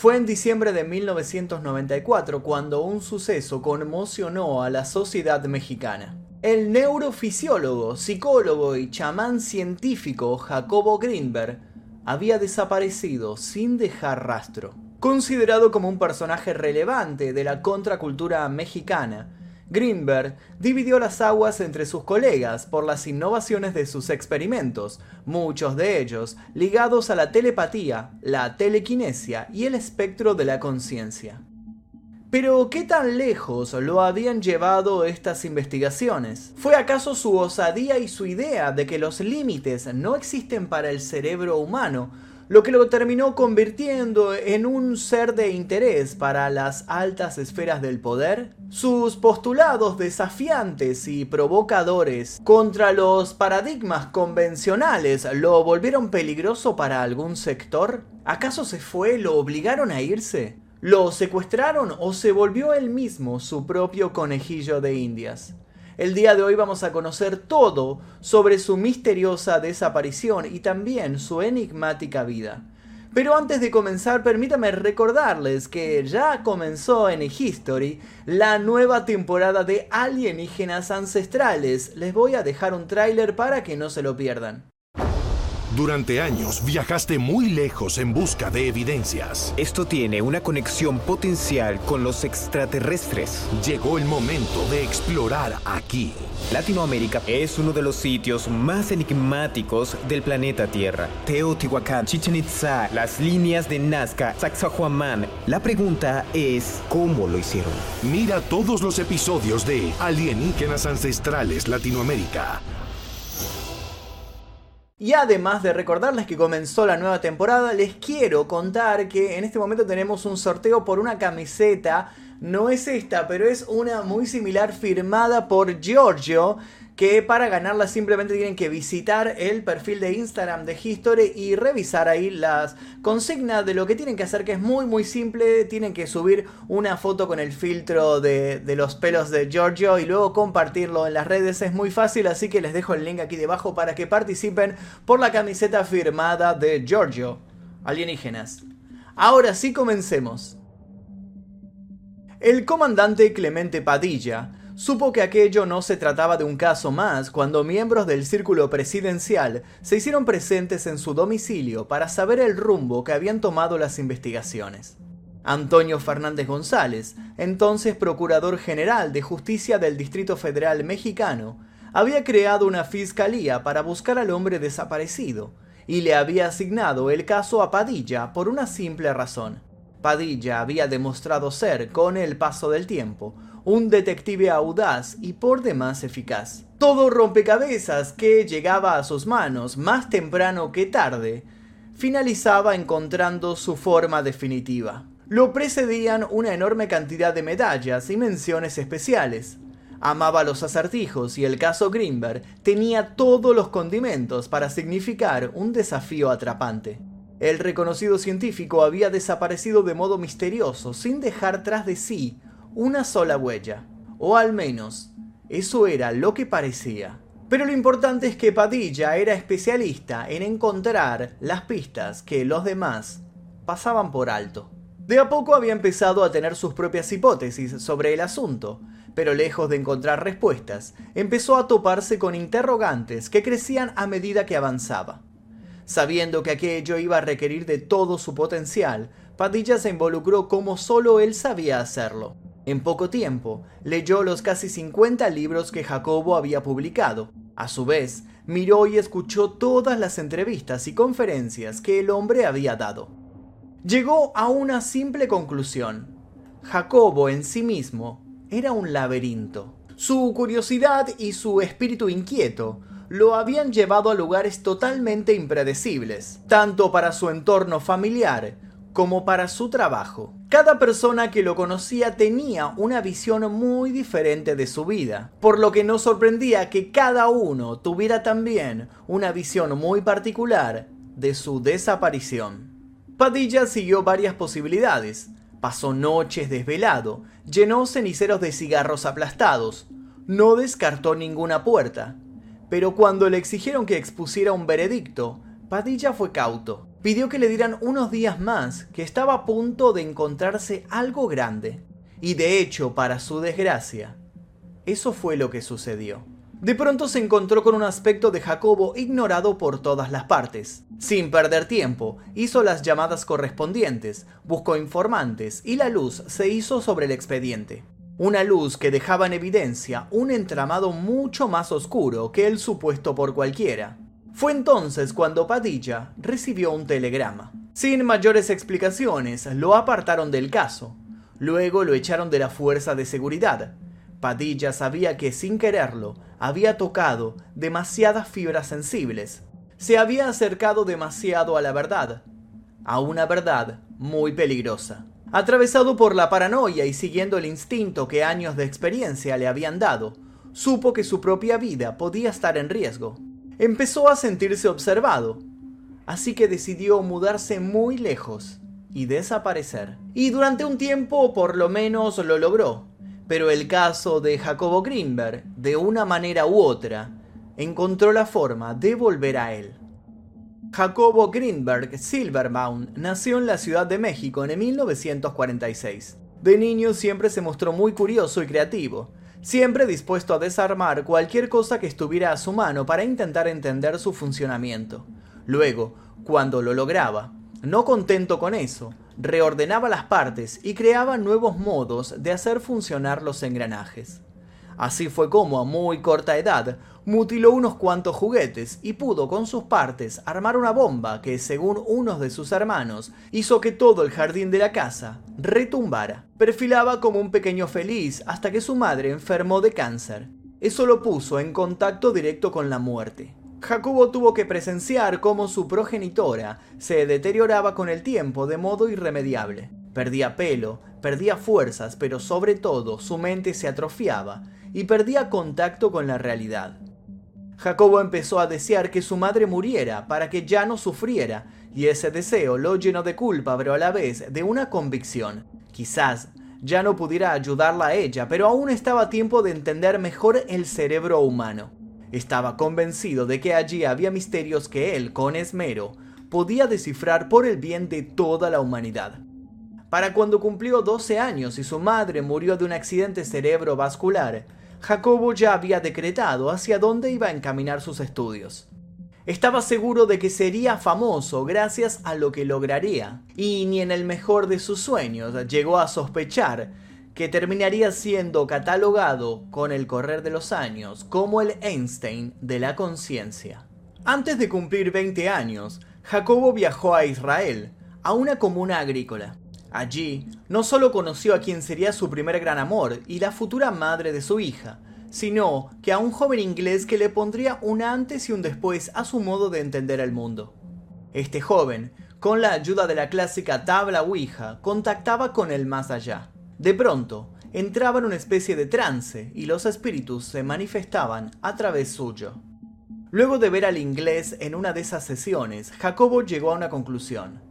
Fue en diciembre de 1994 cuando un suceso conmocionó a la sociedad mexicana. El neurofisiólogo, psicólogo y chamán científico Jacobo Greenberg había desaparecido sin dejar rastro. Considerado como un personaje relevante de la contracultura mexicana, Greenberg dividió las aguas entre sus colegas por las innovaciones de sus experimentos, muchos de ellos ligados a la telepatía, la telequinesia y el espectro de la conciencia. Pero, ¿qué tan lejos lo habían llevado estas investigaciones? ¿Fue acaso su osadía y su idea de que los límites no existen para el cerebro humano lo que lo terminó convirtiendo en un ser de interés para las altas esferas del poder. Sus postulados desafiantes y provocadores contra los paradigmas convencionales lo volvieron peligroso para algún sector. ¿Acaso se fue? ¿Lo obligaron a irse? ¿Lo secuestraron o se volvió él mismo su propio conejillo de indias? El día de hoy vamos a conocer todo sobre su misteriosa desaparición y también su enigmática vida. Pero antes de comenzar, permítame recordarles que ya comenzó en History la nueva temporada de Alienígenas Ancestrales. Les voy a dejar un tráiler para que no se lo pierdan. Durante años viajaste muy lejos en busca de evidencias. Esto tiene una conexión potencial con los extraterrestres. Llegó el momento de explorar aquí. Latinoamérica es uno de los sitios más enigmáticos del planeta Tierra. Teotihuacán, Chichen Itza, las líneas de Nazca, Sacsayhuamán. La pregunta es, ¿cómo lo hicieron? Mira todos los episodios de Alienígenas Ancestrales Latinoamérica y además de recordarles que comenzó la nueva temporada, les quiero contar que en este momento tenemos un sorteo por una camiseta. No es esta, pero es una muy similar firmada por Giorgio que para ganarla simplemente tienen que visitar el perfil de Instagram de History y revisar ahí las consignas de lo que tienen que hacer, que es muy muy simple, tienen que subir una foto con el filtro de, de los pelos de Giorgio y luego compartirlo en las redes, es muy fácil, así que les dejo el link aquí debajo para que participen por la camiseta firmada de Giorgio, alienígenas. Ahora sí comencemos. El comandante Clemente Padilla supo que aquello no se trataba de un caso más cuando miembros del círculo presidencial se hicieron presentes en su domicilio para saber el rumbo que habían tomado las investigaciones. Antonio Fernández González, entonces Procurador General de Justicia del Distrito Federal Mexicano, había creado una fiscalía para buscar al hombre desaparecido y le había asignado el caso a Padilla por una simple razón. Padilla había demostrado ser, con el paso del tiempo, un detective audaz y por demás eficaz. Todo rompecabezas que llegaba a sus manos más temprano que tarde, finalizaba encontrando su forma definitiva. Lo precedían una enorme cantidad de medallas y menciones especiales. Amaba los acertijos y el caso Greenberg tenía todos los condimentos para significar un desafío atrapante. El reconocido científico había desaparecido de modo misterioso sin dejar tras de sí una sola huella. O al menos, eso era lo que parecía. Pero lo importante es que Padilla era especialista en encontrar las pistas que los demás pasaban por alto. De a poco había empezado a tener sus propias hipótesis sobre el asunto, pero lejos de encontrar respuestas, empezó a toparse con interrogantes que crecían a medida que avanzaba. Sabiendo que aquello iba a requerir de todo su potencial, Padilla se involucró como solo él sabía hacerlo. En poco tiempo, leyó los casi 50 libros que Jacobo había publicado. A su vez, miró y escuchó todas las entrevistas y conferencias que el hombre había dado. Llegó a una simple conclusión. Jacobo en sí mismo era un laberinto. Su curiosidad y su espíritu inquieto lo habían llevado a lugares totalmente impredecibles, tanto para su entorno familiar como para su trabajo. Cada persona que lo conocía tenía una visión muy diferente de su vida, por lo que no sorprendía que cada uno tuviera también una visión muy particular de su desaparición. Padilla siguió varias posibilidades. Pasó noches desvelado, llenó ceniceros de cigarros aplastados, no descartó ninguna puerta, pero cuando le exigieron que expusiera un veredicto, Padilla fue cauto. Pidió que le dieran unos días más, que estaba a punto de encontrarse algo grande. Y de hecho, para su desgracia, eso fue lo que sucedió. De pronto se encontró con un aspecto de Jacobo ignorado por todas las partes. Sin perder tiempo, hizo las llamadas correspondientes, buscó informantes y la luz se hizo sobre el expediente. Una luz que dejaba en evidencia un entramado mucho más oscuro que el supuesto por cualquiera. Fue entonces cuando Padilla recibió un telegrama. Sin mayores explicaciones, lo apartaron del caso. Luego lo echaron de la fuerza de seguridad. Padilla sabía que sin quererlo había tocado demasiadas fibras sensibles. Se había acercado demasiado a la verdad, a una verdad muy peligrosa. Atravesado por la paranoia y siguiendo el instinto que años de experiencia le habían dado, supo que su propia vida podía estar en riesgo. Empezó a sentirse observado, así que decidió mudarse muy lejos y desaparecer. Y durante un tiempo por lo menos lo logró pero el caso de Jacobo Greenberg, de una manera u otra, encontró la forma de volver a él. Jacobo Greenberg Silverbaum nació en la Ciudad de México en 1946. De niño siempre se mostró muy curioso y creativo, siempre dispuesto a desarmar cualquier cosa que estuviera a su mano para intentar entender su funcionamiento. Luego, cuando lo lograba, no contento con eso, reordenaba las partes y creaba nuevos modos de hacer funcionar los engranajes. Así fue como a muy corta edad mutiló unos cuantos juguetes y pudo con sus partes armar una bomba que, según unos de sus hermanos, hizo que todo el jardín de la casa retumbara. Perfilaba como un pequeño feliz hasta que su madre enfermó de cáncer. Eso lo puso en contacto directo con la muerte. Jacobo tuvo que presenciar cómo su progenitora se deterioraba con el tiempo de modo irremediable. Perdía pelo, perdía fuerzas, pero sobre todo su mente se atrofiaba y perdía contacto con la realidad. Jacobo empezó a desear que su madre muriera para que ya no sufriera, y ese deseo lo llenó de culpa, pero a la vez de una convicción. Quizás ya no pudiera ayudarla a ella, pero aún estaba a tiempo de entender mejor el cerebro humano. Estaba convencido de que allí había misterios que él, con esmero, podía descifrar por el bien de toda la humanidad. Para cuando cumplió 12 años y su madre murió de un accidente cerebrovascular, Jacobo ya había decretado hacia dónde iba a encaminar sus estudios. Estaba seguro de que sería famoso gracias a lo que lograría, y ni en el mejor de sus sueños llegó a sospechar que terminaría siendo catalogado con el correr de los años como el Einstein de la conciencia. Antes de cumplir 20 años, Jacobo viajó a Israel, a una comuna agrícola. Allí, no solo conoció a quien sería su primer gran amor y la futura madre de su hija, sino que a un joven inglés que le pondría un antes y un después a su modo de entender el mundo. Este joven, con la ayuda de la clásica tabla Ouija, contactaba con el más allá. De pronto, entraba en una especie de trance y los espíritus se manifestaban a través suyo. Luego de ver al inglés en una de esas sesiones, Jacobo llegó a una conclusión.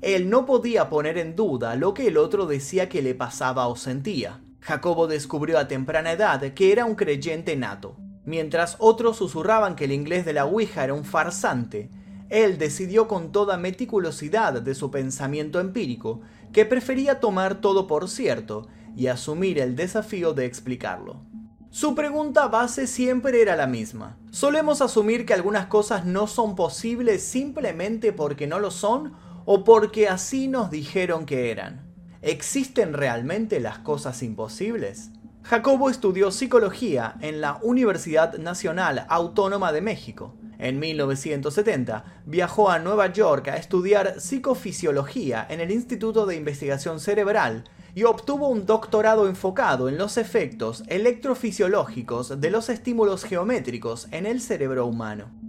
Él no podía poner en duda lo que el otro decía que le pasaba o sentía. Jacobo descubrió a temprana edad que era un creyente nato. Mientras otros susurraban que el inglés de la Ouija era un farsante, él decidió con toda meticulosidad de su pensamiento empírico que prefería tomar todo por cierto y asumir el desafío de explicarlo. Su pregunta base siempre era la misma. ¿Solemos asumir que algunas cosas no son posibles simplemente porque no lo son o porque así nos dijeron que eran? ¿Existen realmente las cosas imposibles? Jacobo estudió psicología en la Universidad Nacional Autónoma de México en 1970 viajó a Nueva York a estudiar psicofisiología en el Instituto de Investigación Cerebral y obtuvo un doctorado enfocado en los efectos electrofisiológicos de los estímulos geométricos en el cerebro humano.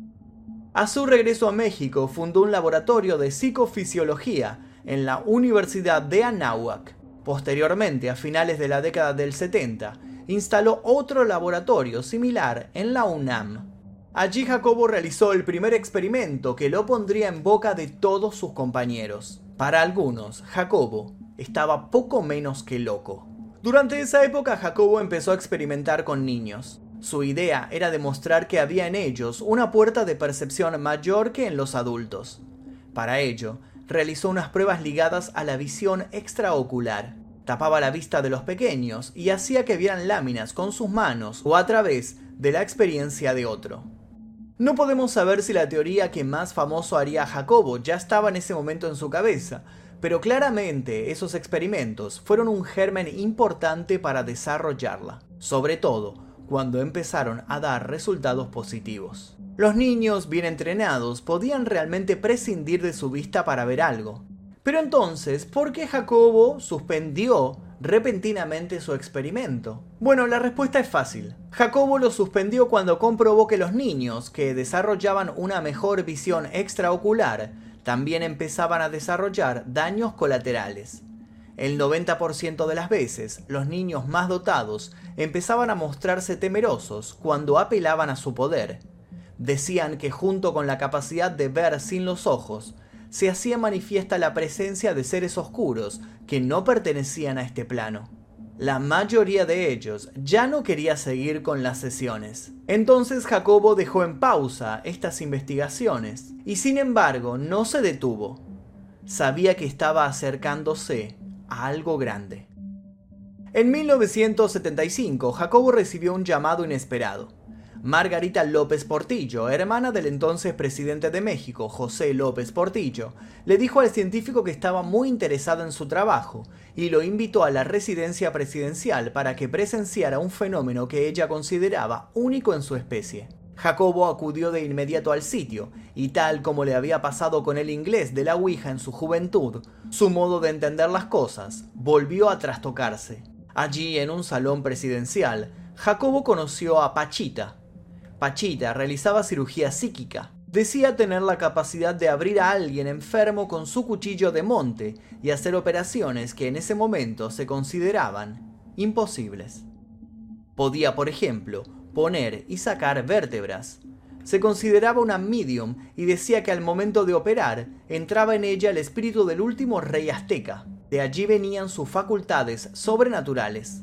A su regreso a México fundó un laboratorio de psicofisiología en la Universidad de Anáhuac. Posteriormente, a finales de la década del 70, instaló otro laboratorio similar en la UNAM. Allí Jacobo realizó el primer experimento que lo pondría en boca de todos sus compañeros. Para algunos, Jacobo estaba poco menos que loco. Durante esa época Jacobo empezó a experimentar con niños. Su idea era demostrar que había en ellos una puerta de percepción mayor que en los adultos. Para ello, realizó unas pruebas ligadas a la visión extraocular. Tapaba la vista de los pequeños y hacía que vieran láminas con sus manos o a través de la experiencia de otro. No podemos saber si la teoría que más famoso haría Jacobo ya estaba en ese momento en su cabeza, pero claramente esos experimentos fueron un germen importante para desarrollarla, sobre todo cuando empezaron a dar resultados positivos. Los niños bien entrenados podían realmente prescindir de su vista para ver algo. Pero entonces, ¿por qué Jacobo suspendió repentinamente su experimento? Bueno, la respuesta es fácil. Jacobo lo suspendió cuando comprobó que los niños que desarrollaban una mejor visión extraocular también empezaban a desarrollar daños colaterales. El 90% de las veces, los niños más dotados empezaban a mostrarse temerosos cuando apelaban a su poder. Decían que junto con la capacidad de ver sin los ojos, se hacía manifiesta la presencia de seres oscuros que no pertenecían a este plano la mayoría de ellos ya no quería seguir con las sesiones. Entonces Jacobo dejó en pausa estas investigaciones y sin embargo no se detuvo. Sabía que estaba acercándose algo grande. En 1975, Jacobo recibió un llamado inesperado. Margarita López Portillo, hermana del entonces presidente de México, José López Portillo, le dijo al científico que estaba muy interesado en su trabajo y lo invitó a la residencia presidencial para que presenciara un fenómeno que ella consideraba único en su especie. Jacobo acudió de inmediato al sitio, y tal como le había pasado con el inglés de la Ouija en su juventud, su modo de entender las cosas volvió a trastocarse. Allí, en un salón presidencial, Jacobo conoció a Pachita, Pachita realizaba cirugía psíquica. Decía tener la capacidad de abrir a alguien enfermo con su cuchillo de monte y hacer operaciones que en ese momento se consideraban imposibles. Podía, por ejemplo, poner y sacar vértebras. Se consideraba una medium y decía que al momento de operar entraba en ella el espíritu del último rey azteca. De allí venían sus facultades sobrenaturales.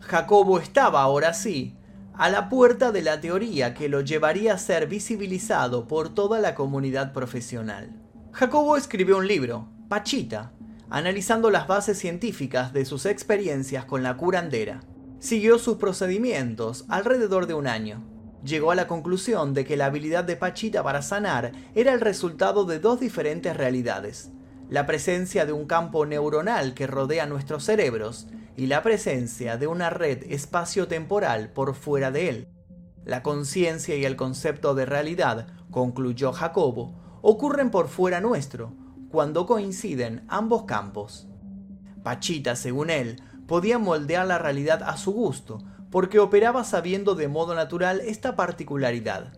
Jacobo estaba ahora sí a la puerta de la teoría que lo llevaría a ser visibilizado por toda la comunidad profesional. Jacobo escribió un libro, Pachita, analizando las bases científicas de sus experiencias con la curandera. Siguió sus procedimientos alrededor de un año. Llegó a la conclusión de que la habilidad de Pachita para sanar era el resultado de dos diferentes realidades. La presencia de un campo neuronal que rodea nuestros cerebros y la presencia de una red espacio-temporal por fuera de él. La conciencia y el concepto de realidad, concluyó Jacobo, ocurren por fuera nuestro, cuando coinciden ambos campos. Pachita, según él, podía moldear la realidad a su gusto, porque operaba sabiendo de modo natural esta particularidad.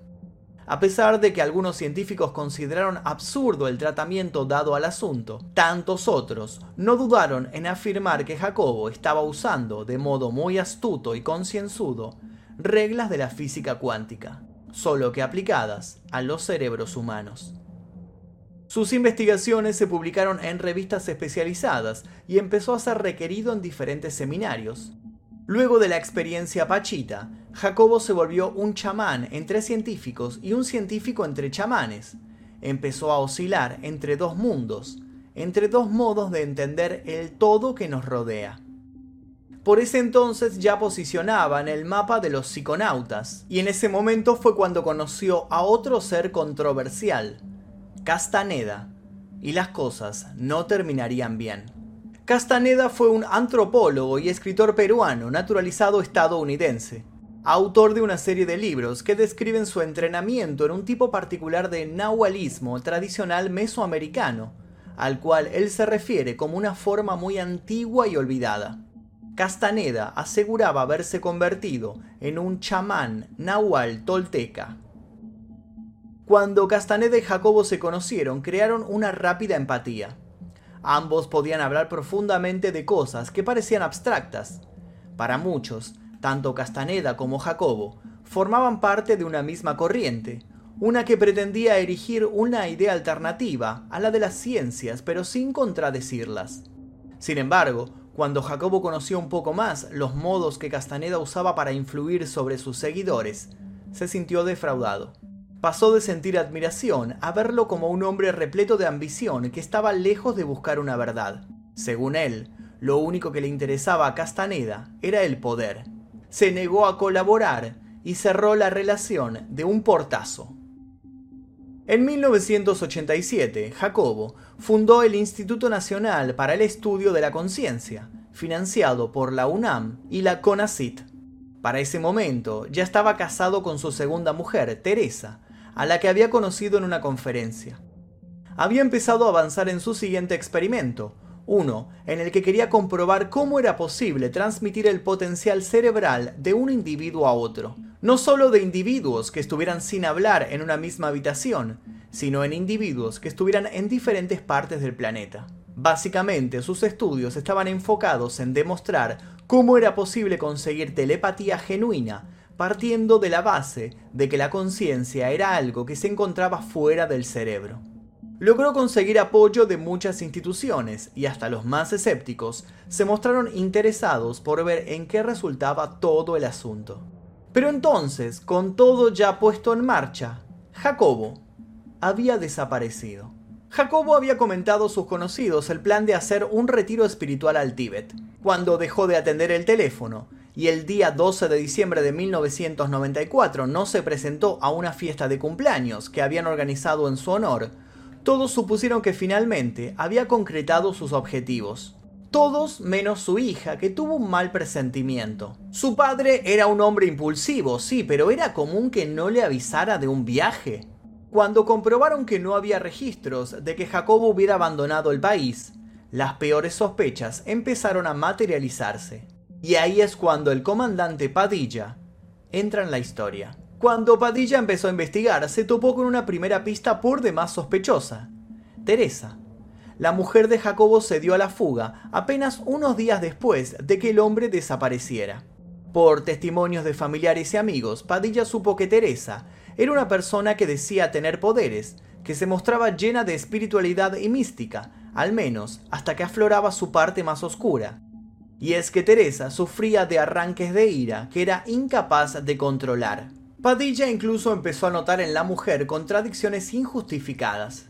A pesar de que algunos científicos consideraron absurdo el tratamiento dado al asunto, tantos otros no dudaron en afirmar que Jacobo estaba usando de modo muy astuto y concienzudo reglas de la física cuántica, solo que aplicadas a los cerebros humanos. Sus investigaciones se publicaron en revistas especializadas y empezó a ser requerido en diferentes seminarios. Luego de la experiencia Pachita, Jacobo se volvió un chamán entre científicos y un científico entre chamanes. Empezó a oscilar entre dos mundos, entre dos modos de entender el todo que nos rodea. Por ese entonces ya posicionaba en el mapa de los psiconautas, y en ese momento fue cuando conoció a otro ser controversial, Castaneda, y las cosas no terminarían bien. Castaneda fue un antropólogo y escritor peruano naturalizado estadounidense autor de una serie de libros que describen su entrenamiento en un tipo particular de nahualismo tradicional mesoamericano, al cual él se refiere como una forma muy antigua y olvidada. Castaneda aseguraba haberse convertido en un chamán nahual tolteca. Cuando Castaneda y Jacobo se conocieron, crearon una rápida empatía. Ambos podían hablar profundamente de cosas que parecían abstractas. Para muchos, tanto Castaneda como Jacobo formaban parte de una misma corriente, una que pretendía erigir una idea alternativa a la de las ciencias, pero sin contradecirlas. Sin embargo, cuando Jacobo conoció un poco más los modos que Castaneda usaba para influir sobre sus seguidores, se sintió defraudado. Pasó de sentir admiración a verlo como un hombre repleto de ambición que estaba lejos de buscar una verdad. Según él, lo único que le interesaba a Castaneda era el poder. Se negó a colaborar y cerró la relación de un portazo. En 1987, Jacobo fundó el Instituto Nacional para el Estudio de la Conciencia, financiado por la UNAM y la CONACIT. Para ese momento ya estaba casado con su segunda mujer, Teresa, a la que había conocido en una conferencia. Había empezado a avanzar en su siguiente experimento, uno en el que quería comprobar cómo era posible transmitir el potencial cerebral de un individuo a otro. No solo de individuos que estuvieran sin hablar en una misma habitación, sino en individuos que estuvieran en diferentes partes del planeta. Básicamente, sus estudios estaban enfocados en demostrar cómo era posible conseguir telepatía genuina, partiendo de la base de que la conciencia era algo que se encontraba fuera del cerebro logró conseguir apoyo de muchas instituciones y hasta los más escépticos se mostraron interesados por ver en qué resultaba todo el asunto. Pero entonces, con todo ya puesto en marcha, Jacobo había desaparecido. Jacobo había comentado a sus conocidos el plan de hacer un retiro espiritual al Tíbet, cuando dejó de atender el teléfono y el día 12 de diciembre de 1994 no se presentó a una fiesta de cumpleaños que habían organizado en su honor, todos supusieron que finalmente había concretado sus objetivos. Todos menos su hija, que tuvo un mal presentimiento. Su padre era un hombre impulsivo, sí, pero era común que no le avisara de un viaje. Cuando comprobaron que no había registros de que Jacobo hubiera abandonado el país, las peores sospechas empezaron a materializarse. Y ahí es cuando el comandante Padilla entra en la historia. Cuando Padilla empezó a investigar, se topó con una primera pista por demás sospechosa. Teresa. La mujer de Jacobo se dio a la fuga apenas unos días después de que el hombre desapareciera. Por testimonios de familiares y amigos, Padilla supo que Teresa era una persona que decía tener poderes, que se mostraba llena de espiritualidad y mística, al menos hasta que afloraba su parte más oscura. Y es que Teresa sufría de arranques de ira que era incapaz de controlar. Padilla incluso empezó a notar en la mujer contradicciones injustificadas.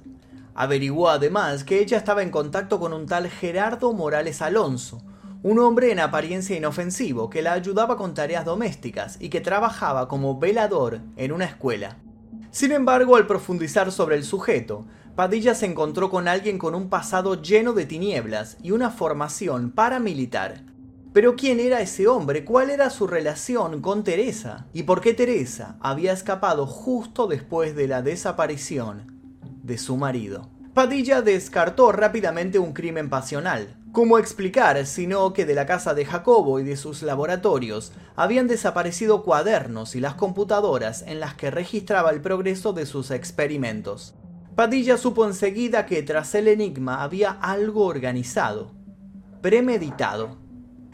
Averiguó además que ella estaba en contacto con un tal Gerardo Morales Alonso, un hombre en apariencia inofensivo que la ayudaba con tareas domésticas y que trabajaba como velador en una escuela. Sin embargo, al profundizar sobre el sujeto, Padilla se encontró con alguien con un pasado lleno de tinieblas y una formación paramilitar, pero ¿quién era ese hombre? ¿Cuál era su relación con Teresa? ¿Y por qué Teresa había escapado justo después de la desaparición de su marido? Padilla descartó rápidamente un crimen pasional. ¿Cómo explicar sino que de la casa de Jacobo y de sus laboratorios habían desaparecido cuadernos y las computadoras en las que registraba el progreso de sus experimentos? Padilla supo enseguida que tras el enigma había algo organizado, premeditado.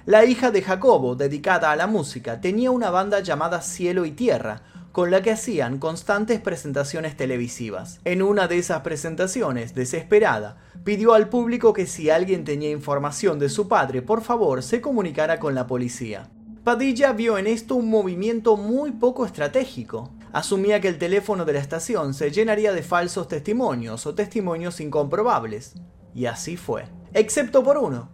La hija de Jacobo, dedicada a la música, tenía una banda llamada Cielo y Tierra, con la que hacían constantes presentaciones televisivas. En una de esas presentaciones, desesperada, pidió al público que si alguien tenía información de su padre, por favor se comunicara con la policía. Padilla vio en esto un movimiento muy poco estratégico. Asumía que el teléfono de la estación se llenaría de falsos testimonios o testimonios incomprobables. Y así fue. Excepto por uno,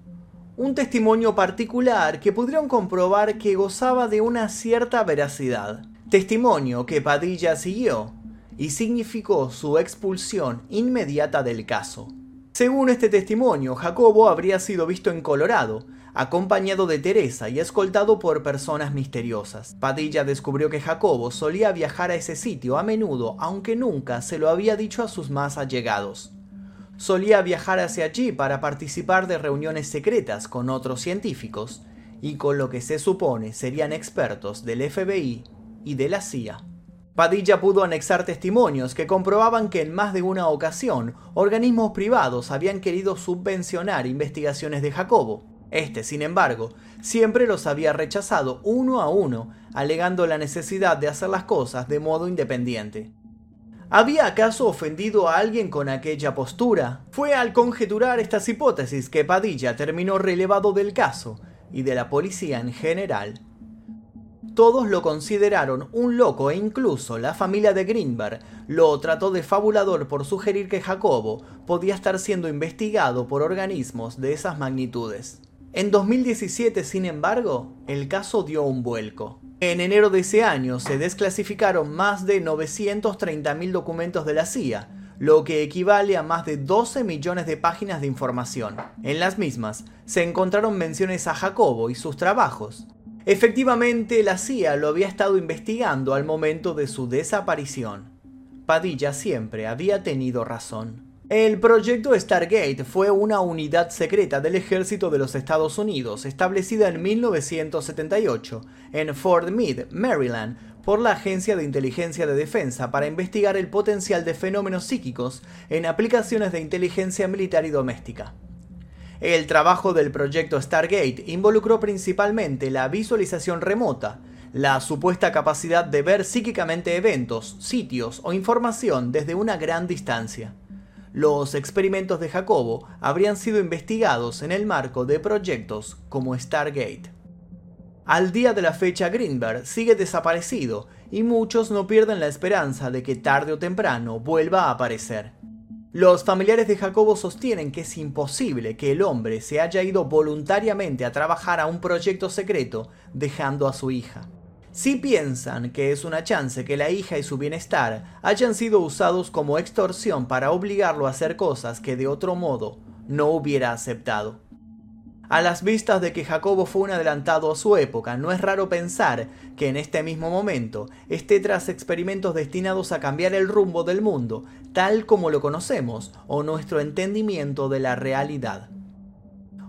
un testimonio particular que pudieron comprobar que gozaba de una cierta veracidad. Testimonio que Padilla siguió y significó su expulsión inmediata del caso. Según este testimonio, Jacobo habría sido visto en Colorado, acompañado de Teresa y escoltado por personas misteriosas. Padilla descubrió que Jacobo solía viajar a ese sitio a menudo, aunque nunca se lo había dicho a sus más allegados solía viajar hacia allí para participar de reuniones secretas con otros científicos y con lo que se supone serían expertos del FBI y de la CIA. Padilla pudo anexar testimonios que comprobaban que en más de una ocasión organismos privados habían querido subvencionar investigaciones de Jacobo. Este, sin embargo, siempre los había rechazado uno a uno, alegando la necesidad de hacer las cosas de modo independiente. ¿Había acaso ofendido a alguien con aquella postura? Fue al conjeturar estas hipótesis que Padilla terminó relevado del caso y de la policía en general. todos lo consideraron un loco e incluso la familia de Greenberg lo trató de fabulador por sugerir que Jacobo podía estar siendo investigado por organismos de esas magnitudes. En 2017, sin embargo, el caso dio un vuelco. En enero de ese año se desclasificaron más de 930.000 documentos de la CIA, lo que equivale a más de 12 millones de páginas de información. En las mismas se encontraron menciones a Jacobo y sus trabajos. Efectivamente, la CIA lo había estado investigando al momento de su desaparición. Padilla siempre había tenido razón. El proyecto Stargate fue una unidad secreta del ejército de los Estados Unidos establecida en 1978 en Fort Meade, Maryland, por la Agencia de Inteligencia de Defensa para investigar el potencial de fenómenos psíquicos en aplicaciones de inteligencia militar y doméstica. El trabajo del proyecto Stargate involucró principalmente la visualización remota, la supuesta capacidad de ver psíquicamente eventos, sitios o información desde una gran distancia. Los experimentos de Jacobo habrían sido investigados en el marco de proyectos como Stargate. Al día de la fecha Greenberg sigue desaparecido y muchos no pierden la esperanza de que tarde o temprano vuelva a aparecer. Los familiares de Jacobo sostienen que es imposible que el hombre se haya ido voluntariamente a trabajar a un proyecto secreto dejando a su hija. Si piensan que es una chance que la hija y su bienestar hayan sido usados como extorsión para obligarlo a hacer cosas que de otro modo no hubiera aceptado. A las vistas de que Jacobo fue un adelantado a su época, no es raro pensar que en este mismo momento esté tras experimentos destinados a cambiar el rumbo del mundo, tal como lo conocemos, o nuestro entendimiento de la realidad.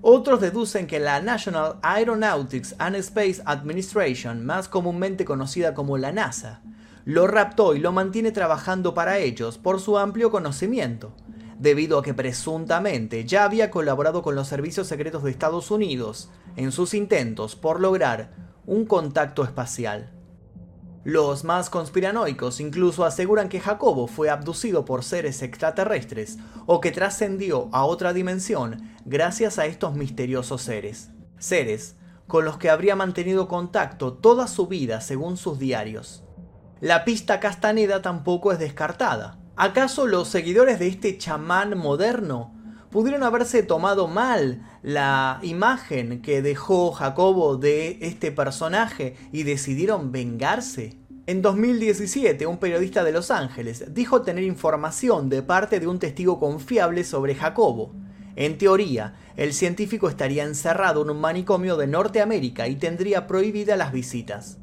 Otros deducen que la National Aeronautics and Space Administration, más comúnmente conocida como la NASA, lo raptó y lo mantiene trabajando para ellos por su amplio conocimiento, debido a que presuntamente ya había colaborado con los servicios secretos de Estados Unidos en sus intentos por lograr un contacto espacial. Los más conspiranoicos incluso aseguran que Jacobo fue abducido por seres extraterrestres o que trascendió a otra dimensión gracias a estos misteriosos seres. Seres con los que habría mantenido contacto toda su vida según sus diarios. La pista Castaneda tampoco es descartada. ¿Acaso los seguidores de este chamán moderno pudieron haberse tomado mal la imagen que dejó Jacobo de este personaje y decidieron vengarse? En 2017, un periodista de Los Ángeles dijo tener información de parte de un testigo confiable sobre Jacobo. En teoría, el científico estaría encerrado en un manicomio de Norteamérica y tendría prohibidas las visitas.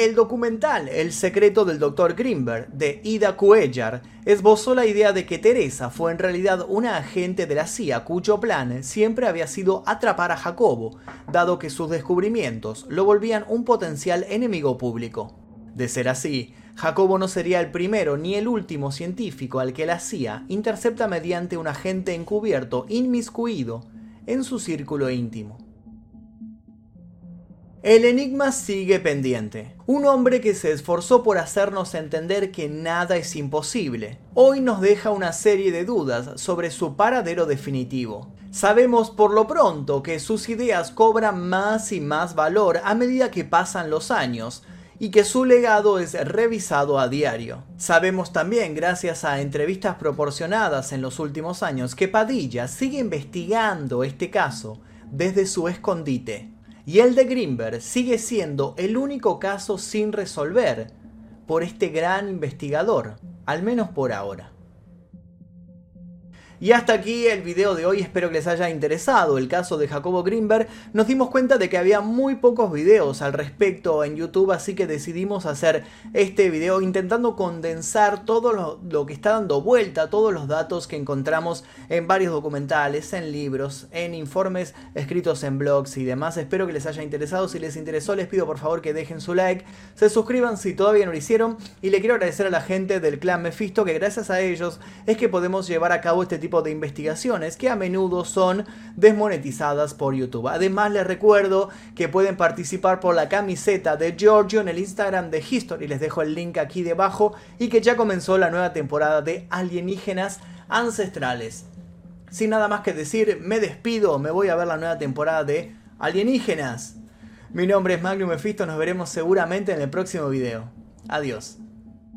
El documental El secreto del Dr. Greenberg de Ida Cuellar esbozó la idea de que Teresa fue en realidad una agente de la CIA cuyo plan siempre había sido atrapar a Jacobo, dado que sus descubrimientos lo volvían un potencial enemigo público. De ser así, Jacobo no sería el primero ni el último científico al que la CIA intercepta mediante un agente encubierto inmiscuido en su círculo íntimo. El enigma sigue pendiente. Un hombre que se esforzó por hacernos entender que nada es imposible. Hoy nos deja una serie de dudas sobre su paradero definitivo. Sabemos por lo pronto que sus ideas cobran más y más valor a medida que pasan los años, y que su legado es revisado a diario. Sabemos también, gracias a entrevistas proporcionadas en los últimos años, que Padilla sigue investigando este caso desde su escondite. Y el de Greenberg sigue siendo el único caso sin resolver por este gran investigador, al menos por ahora. Y hasta aquí el video de hoy, espero que les haya interesado el caso de Jacobo Greenberg. Nos dimos cuenta de que había muy pocos videos al respecto en YouTube, así que decidimos hacer este video intentando condensar todo lo, que está dando vuelta, todos los datos que encontramos en varios documentales, en libros, en informes escritos en blogs y demás. Espero que les haya interesado, si les interesó les pido por favor que dejen su like, se suscriban si todavía no lo hicieron y le quiero agradecer a la gente del clan Mephisto que gracias a ellos es que podemos llevar a cabo este de investigaciones que a menudo son desmonetizadas por YouTube. Además les recuerdo que pueden participar por la camiseta de Giorgio en el Instagram de History, les dejo el link aquí debajo y que ya comenzó la nueva temporada de Alienígenas Ancestrales. Sin nada más que decir, me despido, me voy a ver la nueva temporada de Alienígenas. Mi nombre es Magnum Mephisto, nos veremos seguramente en el próximo video. Adiós.